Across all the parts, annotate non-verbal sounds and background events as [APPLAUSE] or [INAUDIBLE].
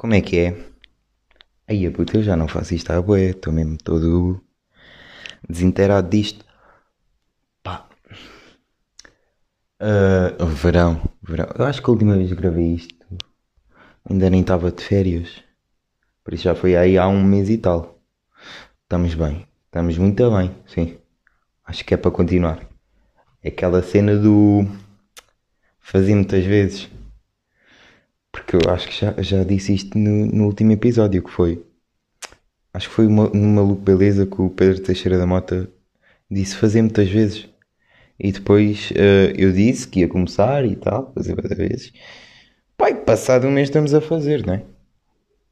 Como é que é? Aí, puta, eu já não faço isto à boé, estou mesmo todo desinterado disto. Pá. Ah, verão, verão. Eu acho que a última vez que gravei isto ainda nem estava de férias. Por isso já foi aí há um mês e tal. Estamos bem, estamos muito bem, sim. Acho que é para continuar. É aquela cena do fazer muitas vezes. Porque eu acho que já, já disse isto no, no último episódio que foi. Acho que foi uma, no Maluco Beleza que o Pedro Teixeira da Mota disse fazer muitas vezes. E depois eh, eu disse que ia começar e tal, fazer várias vezes. Pai, passado um mês estamos a fazer, não é?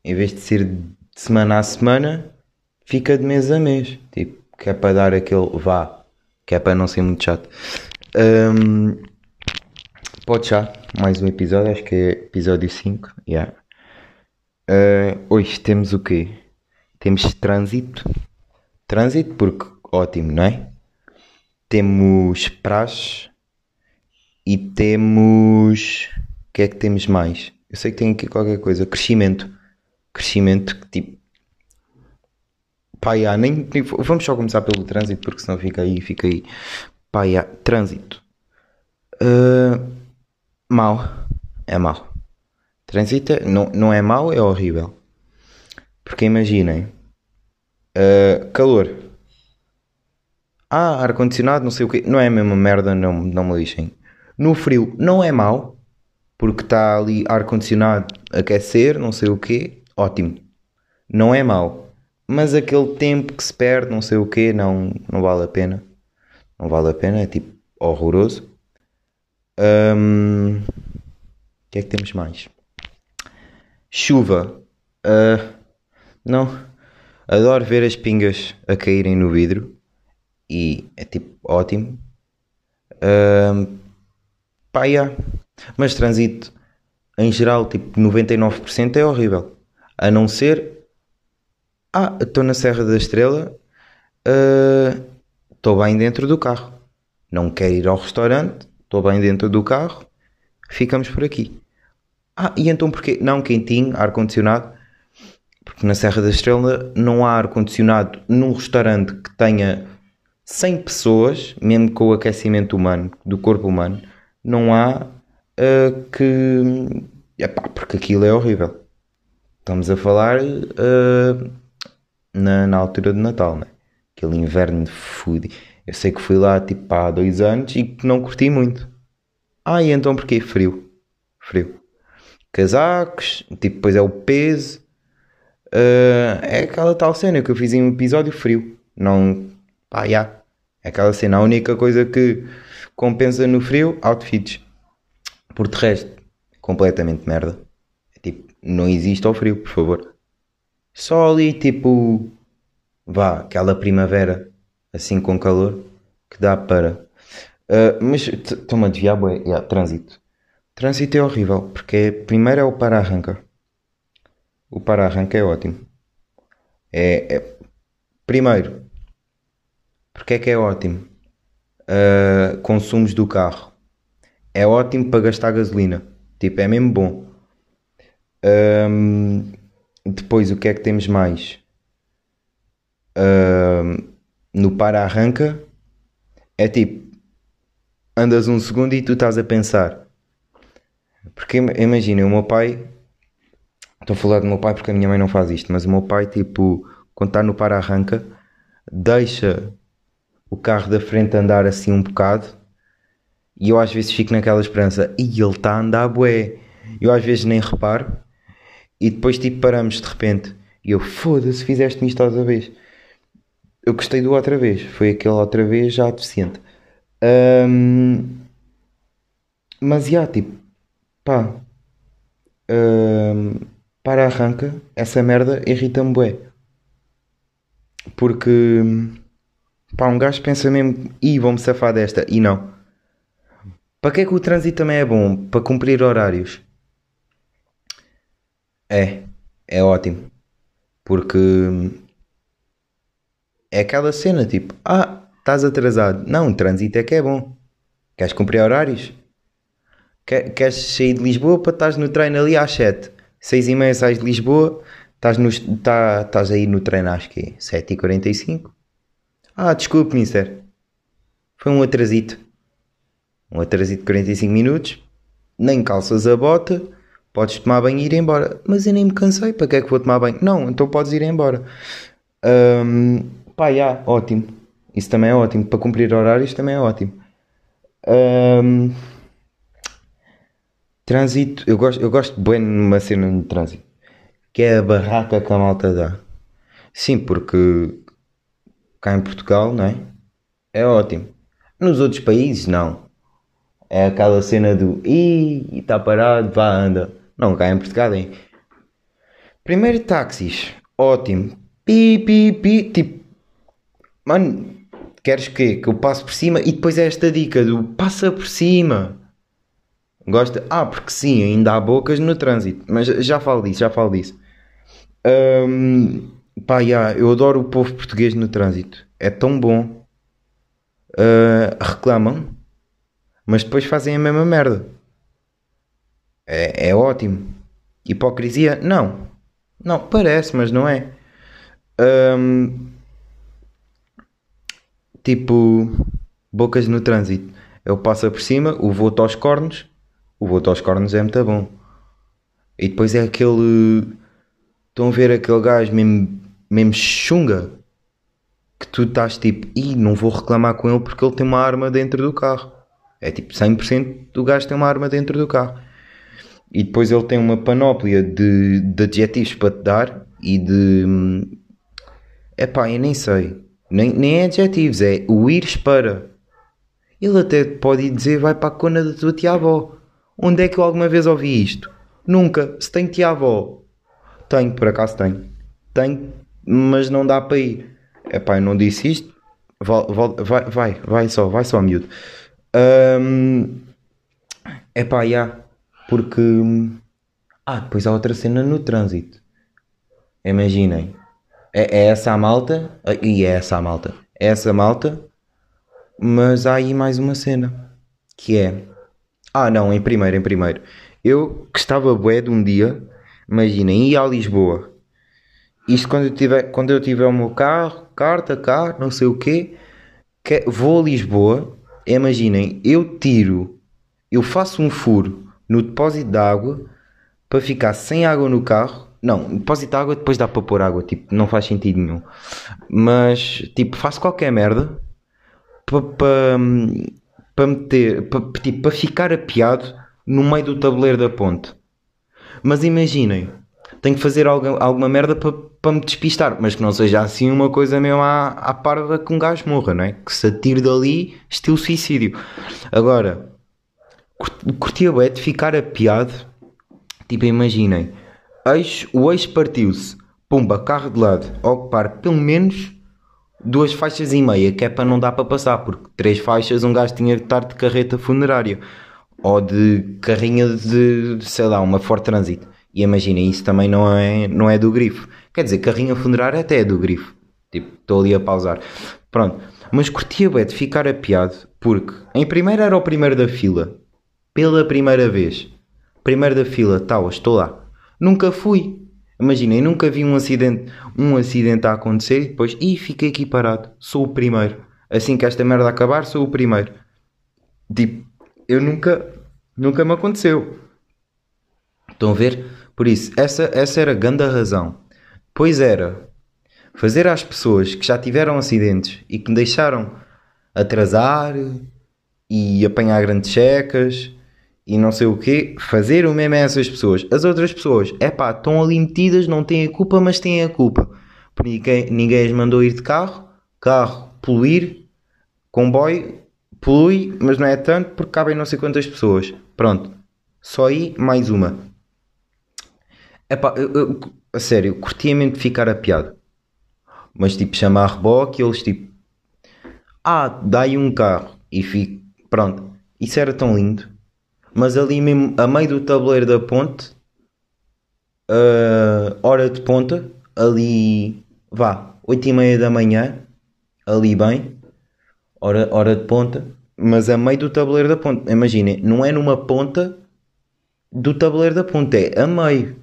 Em vez de ser de semana a semana, fica de mês a mês. Tipo, que é para dar aquele vá, que é para não ser muito chato. Ahm, pode já, mais um episódio, acho que é episódio 5. Yeah. Ah, hoje temos o quê? Temos trânsito. Trânsito, porque ótimo, não é? Temos praxe e temos. O que é que temos mais? Eu sei que tem aqui qualquer coisa. Crescimento. Crescimento que tipo. Pá, já, nem, vamos só começar pelo trânsito, porque senão fica aí, fica aí. Pá, já, trânsito. Ah, mau. É mau. Trânsito é- não, não é mau, é horrível. Porque imaginem. ah, calor. Ah, ar-condicionado, não sei o quê. Não é a mesma merda, não, não me lixem. No frio, não é mau. Porque está ali ar-condicionado, aquecer, não sei o quê. Ótimo. Não é mau. Mas aquele tempo que se perde, não sei o quê, não, não vale a pena. Não vale a pena, é tipo horroroso. O que é que temos mais? Chuva. Ah, não. Adoro ver as pingas a caírem no vidro. E é tipo ótimo. Ahm, pá. Mas trânsito em geral, tipo 99% é horrível. A não ser. Ah, estou na Serra da Estrela. ah, Estou bem dentro do carro. Não quero ir ao restaurante. Estou bem dentro do carro. Ficamos por aqui. Ah, e então porquê? Não quentinho, ar-condicionado. Porque na Serra da Estrela não há ar-condicionado num restaurante que tenha 100 pessoas, mesmo com o aquecimento humano, do corpo humano, não há ah, que. Epá, porque aquilo é horrível. Estamos a falar ah, na, na altura de Natal, né? Aquele inverno de food. Eu sei que fui lá tipo há dois anos e que não curti muito. Ah, e então porquê? Frio. Frio. Casacos, tipo, depois é o peso. Ah, é aquela tal cena que eu fiz em um episódio frio. Não. Pá, já. É aquela cena. A única coisa que compensa no frio, outfits. Por de resto, completamente merda. É tipo, não existe ao frio, por favor. Só ali, tipo. Vá, aquela primavera, assim com calor, que dá para. Ah, mas estou-me a desviar, bué. Yeah, trânsito. Trânsito é horrível, porque é- primeiro é o para-arranca. O para-arranca é ótimo. É, é- Primeiro, porque é que é ótimo? Ah, consumos do carro. É ótimo para gastar gasolina. Tipo, é mesmo bom. Ahm, depois, o que é que temos mais? Ahm, no para-arranca, é tipo, andas um segundo e tu estás a pensar. Porque im- imagina, o meu pai, estou a falar do meu pai porque a minha mãe não faz isto, mas o meu pai, tipo, quando está no para-arranca, deixa o carro da frente andar assim um bocado e eu às vezes fico naquela esperança, e ele está a andar bué. Eu às vezes nem reparo e depois tipo paramos de repente e eu, foda-se, fizeste-me isto outra vez. Eu gostei do outra vez, foi aquele outra vez já deficiente. Ahm, mas já, tipo, pá, ahm, para arranca, essa merda irrita-me bué. Porque, pá, um gajo pensa mesmo, ih, vou-me safar desta, e não. Para que é que o trânsito também é bom? Para cumprir horários. É, é ótimo. Porque é aquela cena tipo, ah, estás atrasado. Não, o trânsito é que é bom. Queres cumprir horários? Quer- Queres sair de Lisboa para estás no treino ali às 7. 6 e meia sais de Lisboa, estás, no, tá, estás aí no treino acho que é 7h45. Ah, desculpe, mister. Foi um atrasito. Um atrasito de 45 minutos. Nem calças a bota. Podes tomar banho e ir embora. Mas eu nem me cansei. Para que é que vou tomar banho? Não, então podes ir embora. Um, pá, ótimo. Isso também é ótimo. Para cumprir horários também é ótimo. Um, trânsito. Eu gosto, eu gosto bem numa cena de trânsito. Que é a barraca que a malta dá. Sim, porque cá em Portugal, não é? É ótimo. Nos outros países, não. É aquela cena do Ih, está parado, vá, anda. Não, cá em Portugal é. Primeiro táxis, ótimo. Pi, pi, pi. Tipo, mano, queres que, que eu passe por cima? E depois é esta dica do passa por cima. Gosta? Ah, porque sim, ainda há bocas no trânsito. Mas já falo disso, já falo disso. Um, pá, yeah, eu adoro o povo português no trânsito. É tão bom. Uh, reclamam, mas depois fazem a mesma merda. É, é ótimo. Hipocrisia? Não. Não, parece, mas não é. Um, tipo, bocas no trânsito. Eu passo por cima, o voto aos cornos. O voto aos cornos é muito bom. E depois é aquele. Estão a ver aquele gajo mesmo, mesmo chunga que tu estás tipo, e não vou reclamar com ele porque ele tem uma arma dentro do carro. É tipo 100% do gajo tem uma arma dentro do carro. E depois ele tem uma panóplia de, de adjetivos para te dar e de. É pá, eu nem sei. Nem, nem é adjetivos, é o ires para. Ele até pode dizer vai para a cona da tua tia-avó. Onde é que eu alguma vez ouvi isto? Nunca. Se tem tia-avó. Tenho, por acaso tenho. Tenho, mas não dá para ir. É pá, eu não disse isto. Vai, vai, vai só, vai só, miúdo. Um, é pá, já. Porque. Ah, depois há outra cena no trânsito. Imaginem. É, é essa a malta. E é essa a malta. É essa a malta. Mas há aí mais uma cena. Que é. Ah, não, em primeiro, em primeiro. Eu que estava bué de um dia. Imaginem, ia a Lisboa. Isto quando eu tiver, quando eu tiver o meu carro, carta, carro, não sei o quê, que, vou a Lisboa, imaginem, eu tiro, eu faço um furo no depósito de água para ficar sem água no carro. Não, depósito de água depois dá para pôr água, tipo, não faz sentido nenhum. Mas, tipo, faço qualquer merda para pa, pa meter, pa, tipo, para ficar apiado no meio do tabuleiro da ponte. Mas imaginem, tenho que fazer alguma, alguma merda para, para me despistar, mas que não seja assim uma coisa mesmo à, à parva que um gajo morra, não é? Que se atire dali, estilo suicídio. Agora, curtia bem de ficar apiado, tipo, imaginem, eixo, o eixo partiu-se, pumba, carro de lado, ocupar pelo menos duas faixas e meia, que é para não dar para passar, porque três faixas um gajo tinha que estar de carreta funerária ou de carrinha de, sei lá, uma Ford Transit. E imaginem, isso também não é, não é do grifo. Quer dizer, carrinha funerária até é do grifo. Tipo, estou ali a pausar. Pronto. Mas curtia bem de ficar apiado porque em primeiro era o primeiro da fila. Pela primeira vez. Primeiro da fila, tal, estou lá. Nunca fui. Imaginem, nunca vi um acidente, um acidente a acontecer e depois, ih, fiquei aqui parado. Sou o primeiro. Assim que esta merda acabar, sou o primeiro. Tipo, eu nunca, nunca me aconteceu. Estão a ver? Por isso, essa, essa era a grande razão. Pois era fazer às pessoas que já tiveram acidentes e que me deixaram atrasar e apanhar grandes checas e não sei o quê, fazer o mesmo a essas pessoas. As outras pessoas, é pá, estão ali metidas, não têm a culpa, mas têm a culpa. Porque ninguém, ninguém as mandou ir de carro, carro, poluir, comboio, polui, mas não é tanto porque cabem não sei quantas pessoas. Pronto, só aí mais uma. Epá, eu, eu, a sério, curtia mesmo de ficar apiado. Mas tipo, chamar a reboque eles tipo. Ah, dá-lhe um carro. E fico. Pronto. Isso era tão lindo. Mas ali mesmo, a meio do tabuleiro da ponte. Uh, hora de ponta. Ali. Vá. 8 e meia da manhã. Ali bem. Hora, hora de ponta. Mas a meio do tabuleiro da ponte. Imaginem, não é numa ponta do tabuleiro da ponte. É a meio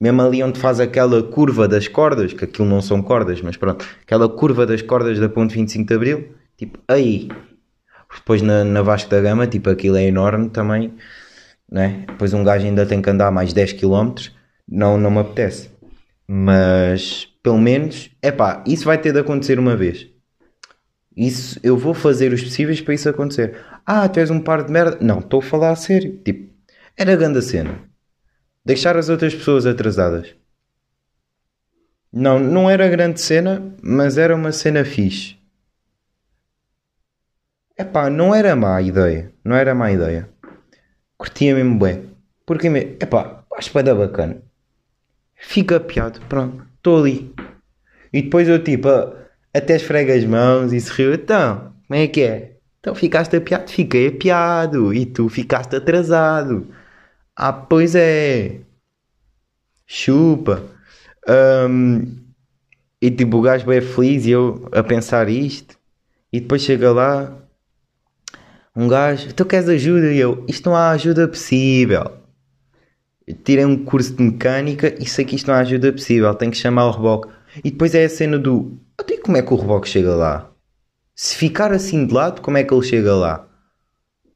mesmo ali onde faz aquela curva das cordas, que aquilo não são cordas, mas pronto, aquela curva das cordas da ponte 25 de Abril, tipo, aí. Depois na, na Vasco da Gama, tipo, aquilo é enorme também, né? Depois um gajo ainda tem que andar mais 10 km, não, não me apetece. Mas, pelo menos, é pá, isso vai ter de acontecer uma vez. Isso, eu vou fazer os possíveis para isso acontecer. Ah, tu és um par de merda. Não, estou a falar a sério. Tipo, era grande a cena. Deixar as outras pessoas atrasadas. Não, não era grande cena, mas era uma cena fixe. Epá, não era má ideia. Não era má ideia. Curtia mesmo bem. Porque, epá, acho que vai bacana. Fica piado, pronto, estou ali. E depois eu tipo, até esfrega as mãos e se riu. Então, como é que é? Então ficaste apiado? Fiquei apiado. E tu ficaste atrasado. Ah, pois é. Chupa. Um, e tipo, o gajo é feliz e eu a pensar isto. E depois chega lá. Um gajo, tu queres ajuda? E eu, isto não há ajuda possível. Eu tirei um curso de mecânica e sei que isto não há ajuda possível. Tenho que chamar o reboque. E depois é a cena do. Até como é que o reboque chega lá? Se ficar assim de lado, como é que ele chega lá?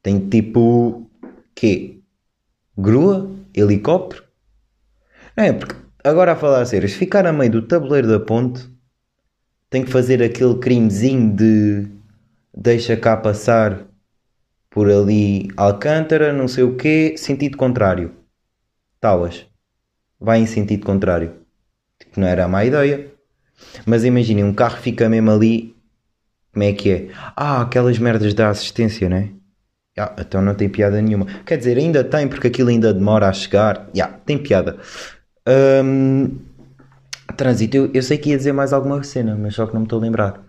Tem tipo. quê? Grua? Helicóptero? Não é, porque agora a falar a sério, se ficar a meio do tabuleiro da ponte, tem que fazer aquele crimezinho de deixa cá passar por ali Alcântara, não sei o quê, sentido contrário. Talas. Vai em sentido contrário. Tipo, não era a má ideia. Mas imaginem, um carro fica mesmo ali. Como é que é? Ah, aquelas merdas da assistência, né? Yeah, então não tem piada nenhuma. Quer dizer, ainda tem, porque aquilo ainda demora a chegar. Yeah, tem piada. Um, trânsito, eu, eu, sei que ia dizer mais alguma cena, mas só que não me estou a lembrar.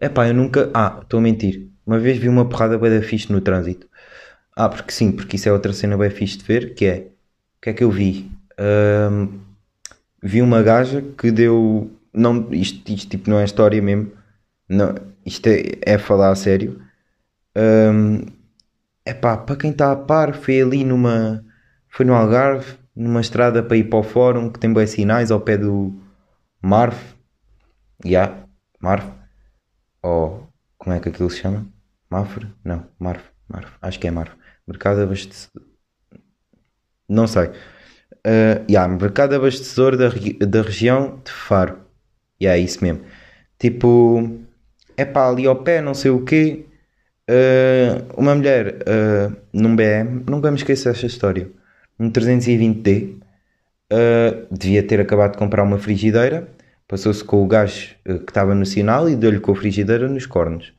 É pá, eu nunca. Ah, estou a mentir. Uma vez vi uma porrada bem fixe no trânsito. Ah, porque sim, porque isso é outra cena bem fixe de ver, que é. O que é que eu vi? Um, vi uma gaja que deu. Não, isto, isto tipo não é história mesmo. Não, isto é, é falar a sério. Um, pá para quem está a par, foi ali numa. Foi no Algarve, numa estrada para ir para o fórum que tem bons sinais ao pé do Marv. Yeah, Marv. Ou como é que aquilo se chama? Mafre? Não, Marv. Marv. Acho que é Marv. Mercado abastecedor. Não sei. Uh, yeah, mercado abastecedor da, da região de Faro. E yeah, é isso mesmo. Tipo, é para ali ao pé, não sei o quê. Uh, uma mulher uh, num BM, nunca me esqueço desta história, um 320D, uh, devia ter acabado de comprar uma frigideira, passou-se com o gajo que estava no sinal e deu-lhe com a frigideira nos cornos.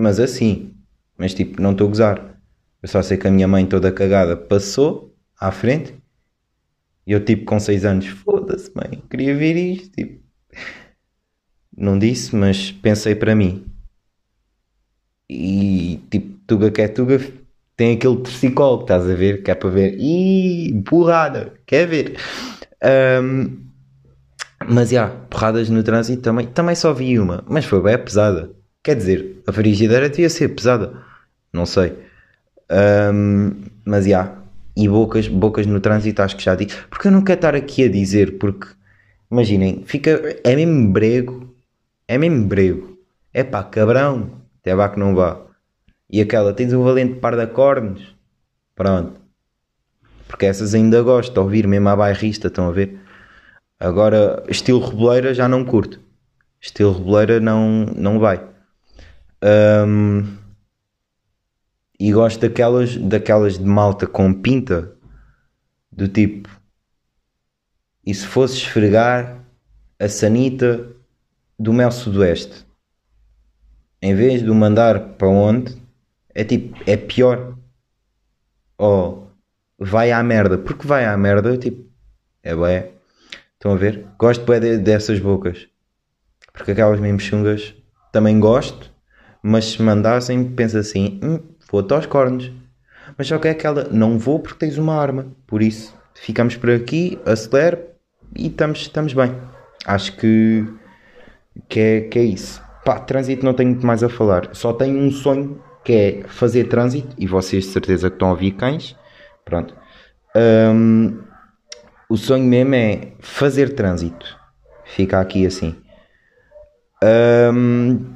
Mas assim, mas tipo, não estou a gozar. Eu só sei que a minha mãe toda cagada passou à frente e eu tipo com 6 anos, foda-se mãe, queria ver isto. Tipo, não disse, mas pensei para mim e tipo, Tuga que é Tuga tem aquele psicólogo, estás a ver? Que é para ver, ih, porrada, quer ver? Um, mas já, yeah, porradas no trânsito também, também só vi uma, mas foi bem pesada. Quer dizer, a frigideira devia ser pesada, não sei. Um, mas já, yeah, e bocas, bocas no trânsito acho que já disse, porque eu não quero estar aqui a dizer, porque imaginem, fica, é mesmo brego, é mesmo brego, é pá, cabrão, até vá que não vá. E aquela, tens um valente par de cornos. Pronto. Porque essas ainda gosto de ouvir, mesmo à bairrista, estão a ver? Agora, estilo reboleira já não curto. Estilo reboleira não, não vai. Um, e gosto daquelas, daquelas de malta com pinta. Do tipo... E se fosse esfregar a sanita do Mel Sudoeste? em vez de o mandar para onde, é tipo, é pior. Ou vai à merda, porque vai à merda, tipo, é bué. Estão a ver? Gosto de, dessas bocas. Porque aquelas mesmo chungas também gosto, mas se mandassem, pensa assim, hum, vou-te aos cornos. Mas só que é aquela, não vou porque tens uma arma. Por isso, ficamos por aqui, acelero e estamos, estamos bem. Acho que, que, é, que é isso. Pá, trânsito não tenho muito mais a falar. Só tenho um sonho que é fazer trânsito. E vocês de certeza que estão a ouvir cães. Pronto. Um, o sonho mesmo é fazer trânsito. Fica aqui assim. Um,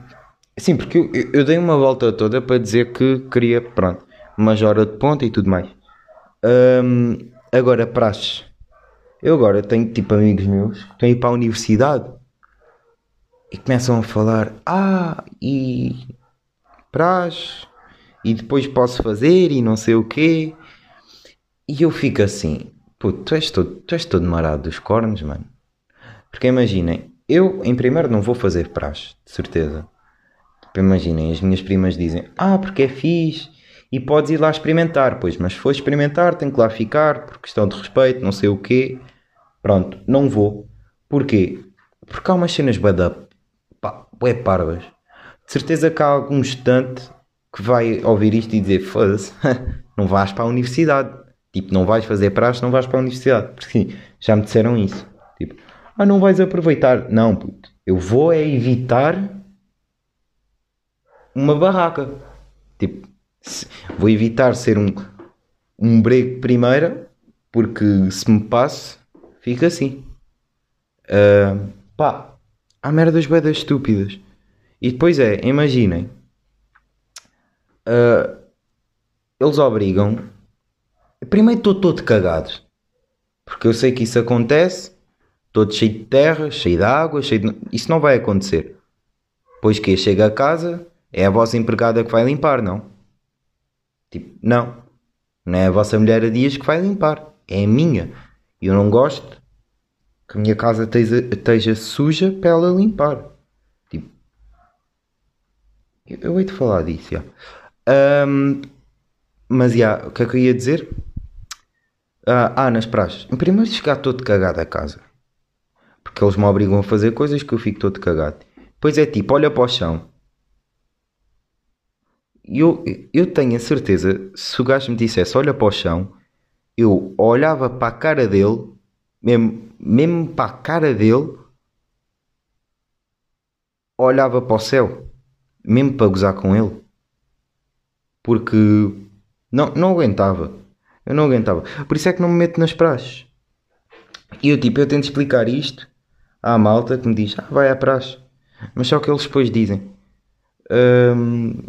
sim, porque eu, eu, dei uma volta toda para dizer que queria, pronto, uma hora de ponta e tudo mais. Agora, praxe. Eu agora tenho tipo amigos meus que estão a ir para a universidade e começam a falar: Ah, e praxe, e depois posso fazer e não sei o quê. E eu fico assim: Puto, tu és todo, tu és todo marado dos cornos, mano. Porque imaginem, eu em primeiro não vou fazer praxe, de certeza. Imaginem, as minhas primas dizem: Ah, porque é fixe e podes ir lá experimentar. Pois, mas se for experimentar, tem que lá ficar por questão de respeito, não sei o quê. Pronto, não vou. Porquê? Porque há umas cenas bad pá, é parvas. De certeza que há algum estudante que vai ouvir isto e dizer: Foda-se, [LAUGHS] não vais para a universidade. Tipo, não vais fazer praxe, não vais para a universidade. Porque já me disseram isso. Tipo, ah, não vais aproveitar. Não, puto. Eu vou é evitar uma barraca. Tipo, vou evitar ser um, um break primeira, porque se me passe, fica assim. Uh, pá, há merdas bedas estúpidas. E depois é, imaginem, uh, eles obrigam. Primeiro estou todo cagado, porque eu sei que isso acontece, todo cheio de terra, cheio de água, cheio de... Isso não vai acontecer. Pois que chega a casa, é a vossa empregada que vai limpar, não? Tipo, não. Não é a vossa mulher a dias que vai limpar. É a minha. E eu não gosto que a minha casa esteja, esteja suja para ela limpar. Tipo, eu, eu hei de falar disso, já. Um, mas, já, o que é que eu ia dizer? Ah, ah nas praxes. Primeiro chegar todo cagado a casa. Porque eles me obrigam a fazer coisas que eu fico todo cagado. Depois é tipo, olha para o chão eu, eu tenho a certeza, se o gajo me dissesse olha para o chão, eu olhava para a cara dele, mesmo, mesmo para a cara dele, olhava para o céu, mesmo para gozar com ele. Porque não, não aguentava. Eu não aguentava. Por isso é que não me meto nas praxes. E eu tipo, eu tento explicar isto à malta que me diz, ah, vai à praxe. Mas só que eles depois dizem. Hum,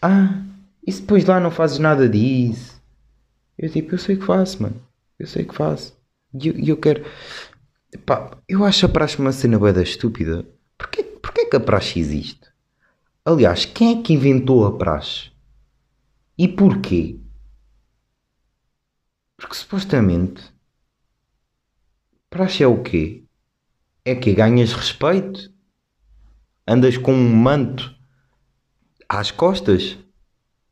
ah, e se depois lá não fazes nada disso? Eu tipo, eu sei que faço, mano. Eu sei que faço. E eu, eu, quero. Pá, eu acho a praxe uma cena beda estúpida. Porquê, porquê que a praxe existe? Aliás, quem é que inventou a praxe? E porquê? Porque supostamente praxe é o quê? É que ganhas respeito? Andas com um manto às costas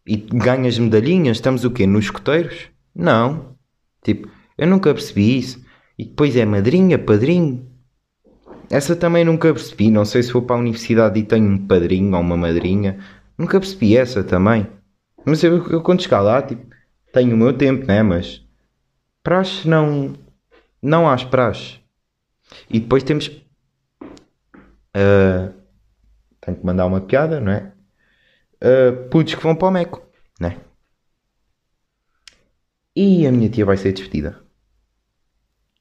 e ganhas medalhinhas, estamos o quê? Nos escoteiros? Não. Tipo, eu nunca percebi isso. E depois é madrinha, padrinho. Essa também nunca percebi. Não sei se vou para a universidade e tenho um padrinho ou uma madrinha. Nunca percebi essa também. Mas eu, eu quando chegar lá, tipo, tenho o meu tempo, né? Mas praxe não. Não há praxe. E depois temos. Uh, tenho que mandar uma piada, não é? Uh, putos que vão para o Meco, né? E a minha tia vai ser despedida.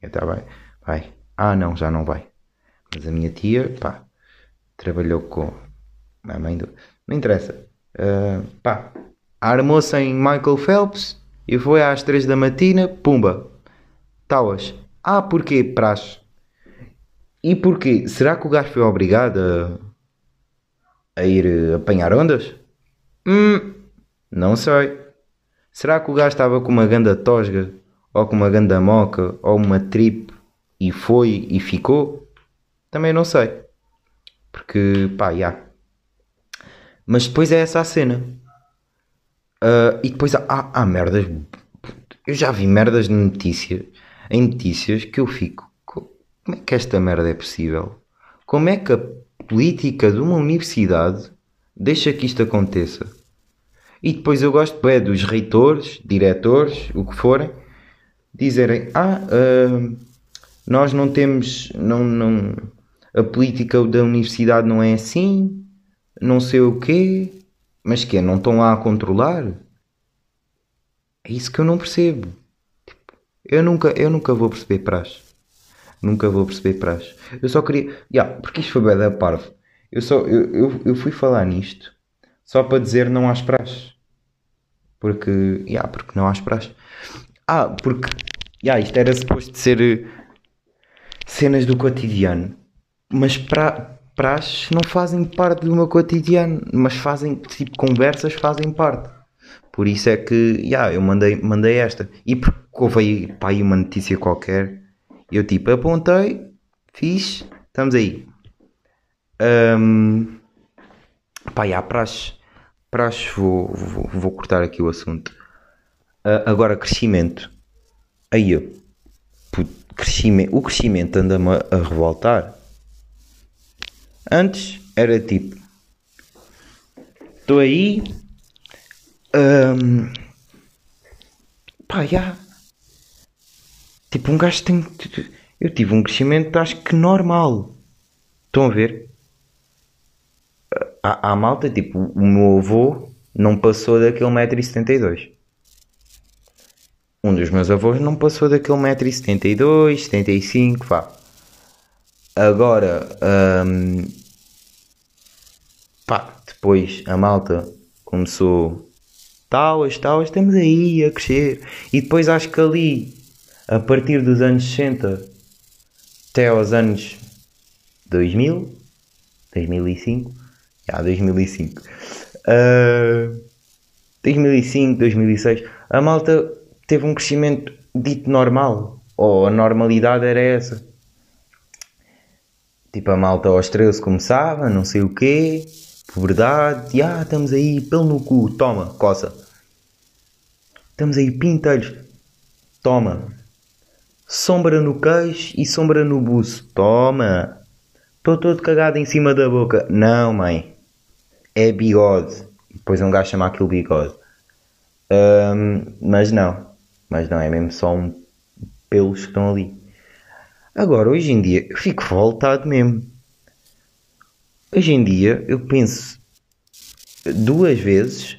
Então vai, vai. Ah, não, já não vai. Mas a minha tia, pá, trabalhou com a mãe do. Não interessa. Uh, pá, armou-se em Michael Phelps e foi às 3 da matina, pumba, tauas. Ah, porquê? Praxe. E porquê? Será que o gajo foi obrigado a, a ir apanhar ondas? Hum, não sei. Será que o gajo estava com uma ganda tosga? Ou com uma ganda moca? Ou uma trip? E foi e ficou? Também não sei. Porque, pá, já. Yeah. Mas depois é essa a cena. Uh, e depois há, há, há merdas. Eu já vi merdas de notícias, em notícias que eu fico. Como é que esta merda é possível? Como é que a política de uma universidade deixa que isto aconteça. E depois eu gosto é, dos reitores, diretores, o que forem, dizerem: Ah, uh, nós não temos. Não, não, a política da universidade não é assim, não sei o quê, mas que é, não estão lá a controlar? É isso que eu não percebo. Tipo, Eu nunca, eu nunca vou perceber praxe. Nunca vou perceber praxe. Eu só queria. Yeah, porque isto foi bem da parvo. Eu, só, eu, eu, eu fui falar nisto só para dizer não às praxes. Porque. Yeah, porque não às praxes. Ah, porque. Yeah, isto era suposto ser eh, cenas do cotidiano. Mas pra, praxes não fazem parte do meu cotidiano. Mas fazem. Tipo, conversas fazem parte. Por isso é que. Yeah, eu mandei, mandei esta. E porque houve aí, pá, aí uma notícia qualquer. Eu tipo apontei, fiz, estamos aí. Um, pá, já, praxe, praxe vou, vou, vou cortar aqui o assunto. Uh, agora, crescimento. Aí, crescimento, o crescimento anda-me a, a revoltar. Antes era tipo, estou aí, um, pá, já, Tipo, um gajo tem. Eu tive um crescimento, acho que normal. Estão a ver? Há malta, tipo, o meu avô não passou daquele 1,72m. Um dos meus avós não passou daquele 1,72m, 75 vá. Agora, hum, pá, depois a malta começou talas, talas, estamos aí a crescer. E depois acho que ali a partir dos anos 60 até aos anos 2000, 2005, já 2005, uh, 2005, 2006, a malta teve um crescimento dito normal, ou a normalidade era essa. Tipo, a malta aos 13 começava, não sei o quê, puberdade, ah, estamos aí, pelo no cu, toma, coça. Estamos aí, pintelhos, toma, Sombra no queixo e sombra no buço. Toma! Estou todo cagado em cima da boca. Não, mãe. É bigode. Depois um gajo chama aquilo bigode. Um, mas não. Mas não, é mesmo só um pelos que estão ali. Agora, hoje em dia, eu fico voltado mesmo. Hoje em dia, eu penso duas vezes.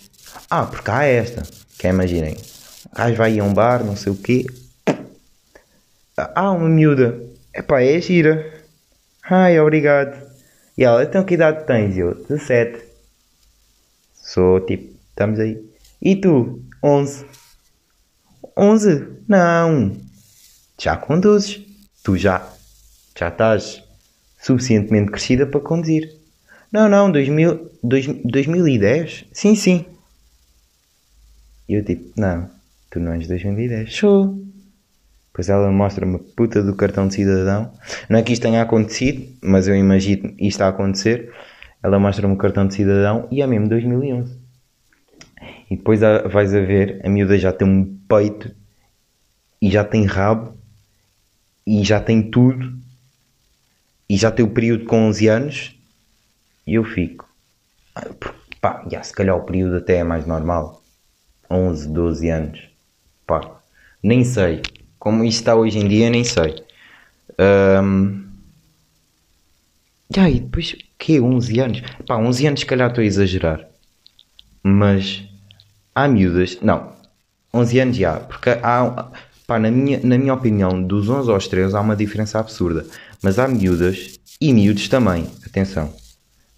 Ah, porque há esta. Que é, imaginem. O gajo vai a um bar, não sei o quê ah, uma miúda. Epá, é gira. Ai, obrigado. E ela, então que idade tens? Eu, 17. Sou tipo, estamos aí. E tu? 11. 11? Não. Já conduzes. Tu já. Já estás suficientemente crescida para conduzir. Não, não, 2000, 2010? Sim, sim. E eu tipo, não, tu não és 2010. Show. Pois ela mostra uma puta do cartão de cidadão. Não é que isto tenha acontecido, mas eu imagino isto a acontecer. Ela mostra-me o cartão de cidadão e é mesmo 2011. E depois vais a ver, a miúda já tem um peito e já tem rabo e já tem tudo e já tem o período com 11 anos e eu fico. Pá, já, se calhar o período até é mais normal. 11, 12 anos. Pá, nem sei. Como isto está hoje em dia, nem sei. Um... e depois, quê? 11 anos? Pá, 11 anos se calhar estou a exagerar. Mas há miúdas... Não, 11 anos já. Porque há... Pá, na minha, na minha opinião, dos 11 aos 13 há uma diferença absurda. Mas há miúdas e miúdos também. Atenção.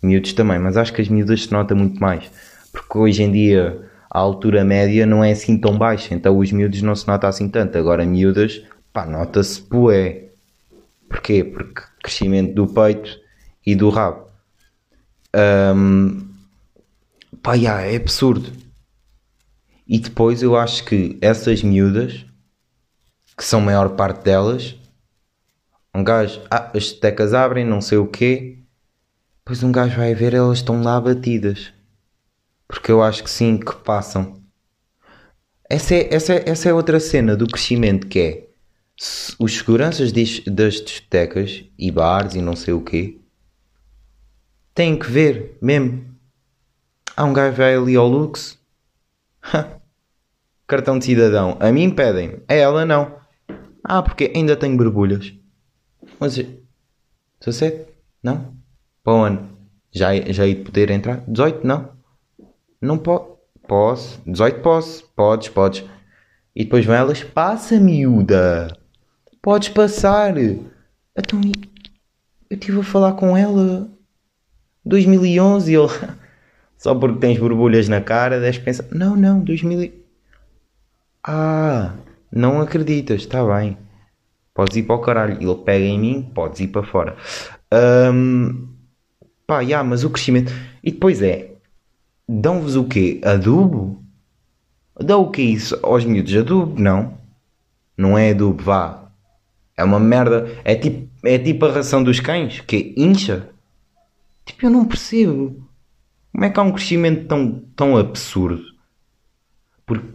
Miúdos também. Mas acho que as miúdas se nota muito mais. Porque hoje em dia a altura média não é assim tão baixa, então os miúdos não se nota assim tanto. Agora, miúdas, pá, nota-se poé. Porquê? Porque crescimento do peito e do rabo. Um, pá, yeah, é absurdo. E depois eu acho que essas miúdas, que são a maior parte delas, um gajo, ah, as tecas abrem, não sei o quê, depois um gajo vai ver, elas estão lá batidas. Porque eu acho que sim, que passam. Essa é, essa é, essa é outra cena do crescimento que é os seguranças das discotecas e bares e não sei o quê têm que ver mesmo. Há um gajo vai ali ao Lux. [LAUGHS] Cartão de cidadão. A mim pedem. A ela não. Ah, porque ainda tenho borbulhas. Mas 17? Não? Para ano? Já, já ia poder entrar? 18? Não? Não po posso. 18 posso. Podes, podes. E depois vão elas, passa miúda, podes passar. Então, eu estive a falar com ela 2011 e ele, [LAUGHS] só porque tens borbulhas na cara, deves pensar, não, não, 2000. Ah, não acreditas, está bem. Podes ir para o caralho. Ele pega em mim, podes ir para fora. Um, pá, yeah, mas o crescimento. E depois é, dão-vos o quê? Adubo? Dá o que isso aos miúdos? Adubo? Não. Não é adubo, vá. É uma merda. É tipo, é tipo a ração dos cães, que incha. Tipo, eu não percebo. Como é que há um crescimento tão, tão absurdo? Porque,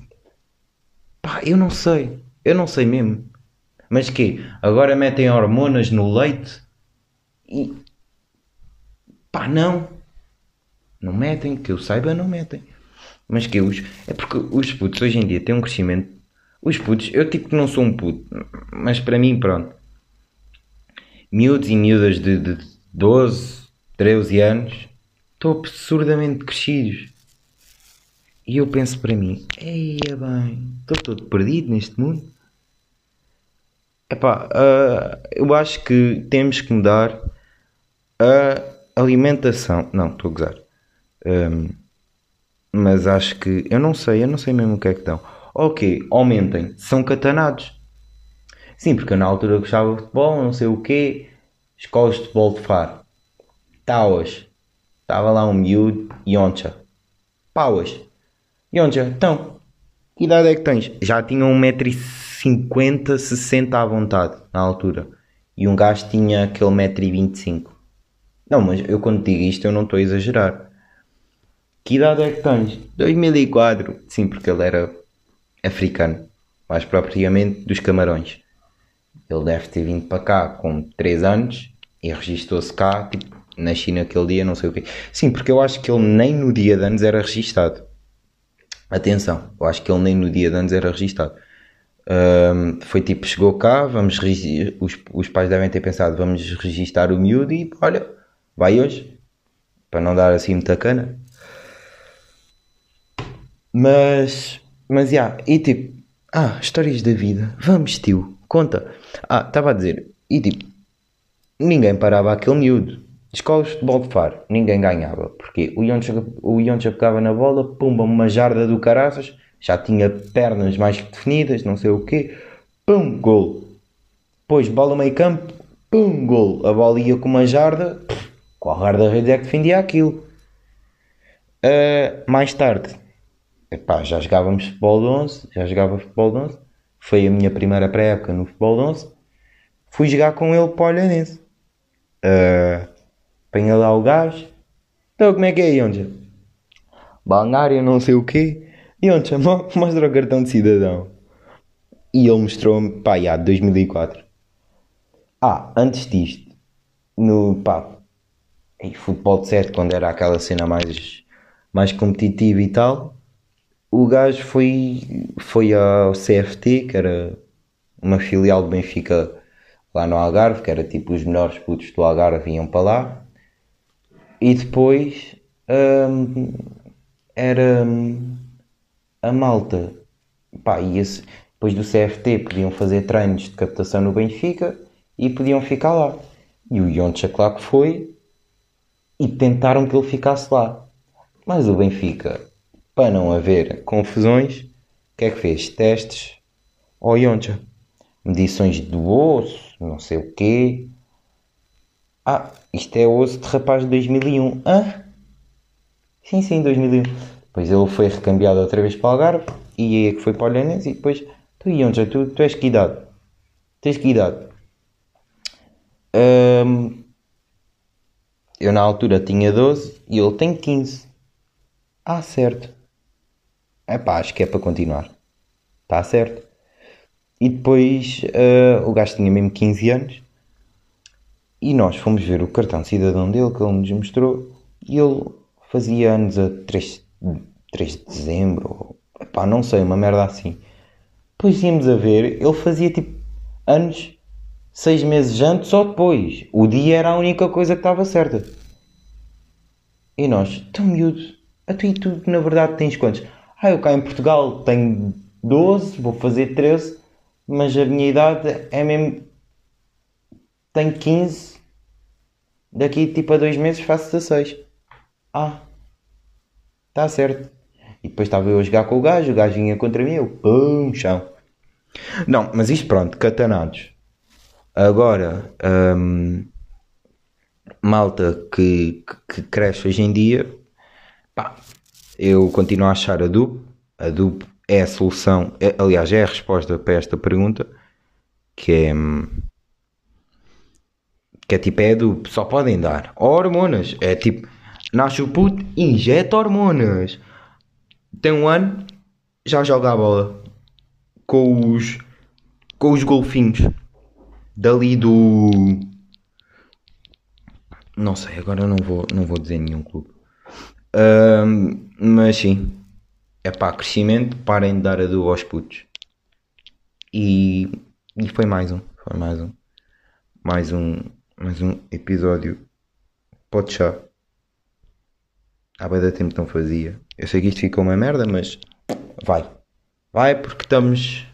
pá, eu não sei. Eu não sei mesmo. Mas que Agora metem hormonas no leite? E, pá, não. Não metem, que eu saiba, não metem. Mas que os. É porque os putos hoje em dia têm um crescimento. Os putos, eu tipo que não sou um puto, mas para mim, pronto. Miúdos e miúdas de, de 12, 13 anos estão absurdamente crescidos. E eu penso para mim, eia bem, estou todo perdido neste mundo. Epá, uh, eu acho que temos que mudar a alimentação. Não, estou a gozar. Um, mas acho que. Eu não sei, eu não sei mesmo o que é que dão. Ok, aumentem, são catanados. Sim, porque eu na altura gostava de futebol, não sei o quê. Escolas de futebol de Faro. Tauas. Estava lá um miúdo, Yoncha. Pauas. Yoncha, então, que idade é que tens? Já tinha 1,50m, 60 à vontade, na altura. E um gajo tinha aquele 1,25m. Não, mas eu quando digo isto, eu não estou a exagerar. Que idade é que tens? 2004. Sim, porque ele era africano. Mais propriamente dos Camarões. Ele deve ter vindo para cá com 3 anos e registou-se cá, tipo, na China aquele dia, não sei o quê. Sim, porque eu acho que ele nem no dia de anos era registado. Atenção, eu acho que ele nem no dia de anos era registado. Um, foi tipo, chegou cá, vamos os, os pais devem ter pensado, vamos registar o miúdo e olha, vai hoje. Para não dar assim muita cana. Mas, mas, já, yeah, e tipo, ah, histórias da vida, vamos tio, conta. Ah, estava a dizer, e tipo, ninguém parava aquele miúdo. Escolas de futebol de faro, ninguém ganhava. Porque o Ioncha, o pegava na bola, pumba, uma jarda do caraças, já tinha pernas mais definidas, não sei o quê, pum, gol. Depois, bola meio campo, pum, gol. A bola ia com uma jarda, qual guarda-redes é que defendia aquilo? Uh, mais tarde, epá, já jogávamos futebol de 11, já jogava futebol de 11, foi a minha primeira pré-época no futebol de 11, fui jogar com ele para o Olhanense. Uh, apanha lá o gajo, então como é que é, Ionja? Balneário, não sei o quê. Ionja, mostra o cartão de cidadão. E ele mostrou-me, pá, já, 2004. Ah, antes disto, no, pá, em futebol de certo, quando era aquela cena mais, mais competitiva e tal, o gajo foi, foi ao CFT, que era uma filial do Benfica lá no Algarve, que era tipo os melhores putos do Algarve vinham para lá. E depois hum, era hum, a malta. Pá, e esse, depois do CFT podiam fazer treinos de captação no Benfica e podiam ficar lá. E o Yoncha, claro que foi, e tentaram que ele ficasse lá. Mas o Benfica para não haver confusões, o que é que fez? Testes ao Yoncha. Medições do osso, não sei o quê. Ah, isto é osso de rapaz de 2001. Ah? Sim, sim, 2001. Depois ele foi recambiado outra vez para o Algarve e é que foi para o Olhanense e depois... Tu, Yoncha, tu, tu és que idade? Tens que idade? Um, eu na altura tinha 12 e ele tem 15. Ah, certo. É pá, acho que é para continuar. Está certo. E depois uh, o gajo tinha mesmo 15 anos e nós fomos ver o cartão de cidadão dele que ele nos mostrou e ele fazia anos a 3, 3 de dezembro, epá, não sei, uma merda assim. Depois íamos a ver, ele fazia tipo anos 6 meses antes ou depois. O dia era a única coisa que estava certa. E nós, tão miúdo, a tu e tu na verdade tens quantos? Ah, eu cá em Portugal tenho 12, vou fazer 13, mas a minha idade é mesmo. Tenho 15, daqui tipo a dois meses faço 16. Ah, está certo. E depois estava eu a jogar com o gajo, o gajo vinha contra mim, eu pum, chão. Não, mas isto pronto, catanados. Agora, hum, malta que, que, que cresce hoje em dia, pá, eu continuo a achar adubo. Adubo é a solução, é, aliás, é a resposta para esta pergunta, que é hum, que é tipo é adubo, só podem dar hormonas, é tipo, nasce o puto, injeta hormonas, tem um ano, já joga a bola com os com os golfinhos dali do não sei, agora não vou, não vou dizer nenhum clube. Um, mas sim, é pá, crescimento, parem de dar adubo aos putos. E, e foi mais um, foi mais um, mais um, mais um episódio. Pode chá. Há bem da tempo não fazia. Eu sei que isto ficou uma merda, mas vai. Vai porque estamos.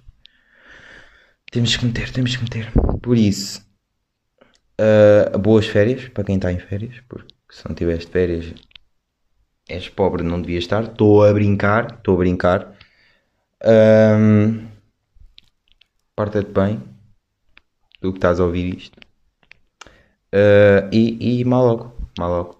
Temos que meter, temos que meter. Por isso, uh, boas férias para quem está em férias, porque se não tiveste férias és pobre, não devias estar. Estou a brincar, estou a brincar. Um, Porta-te bem, tu que estás a ouvir isto. Uh, e, e mal logo, mal logo.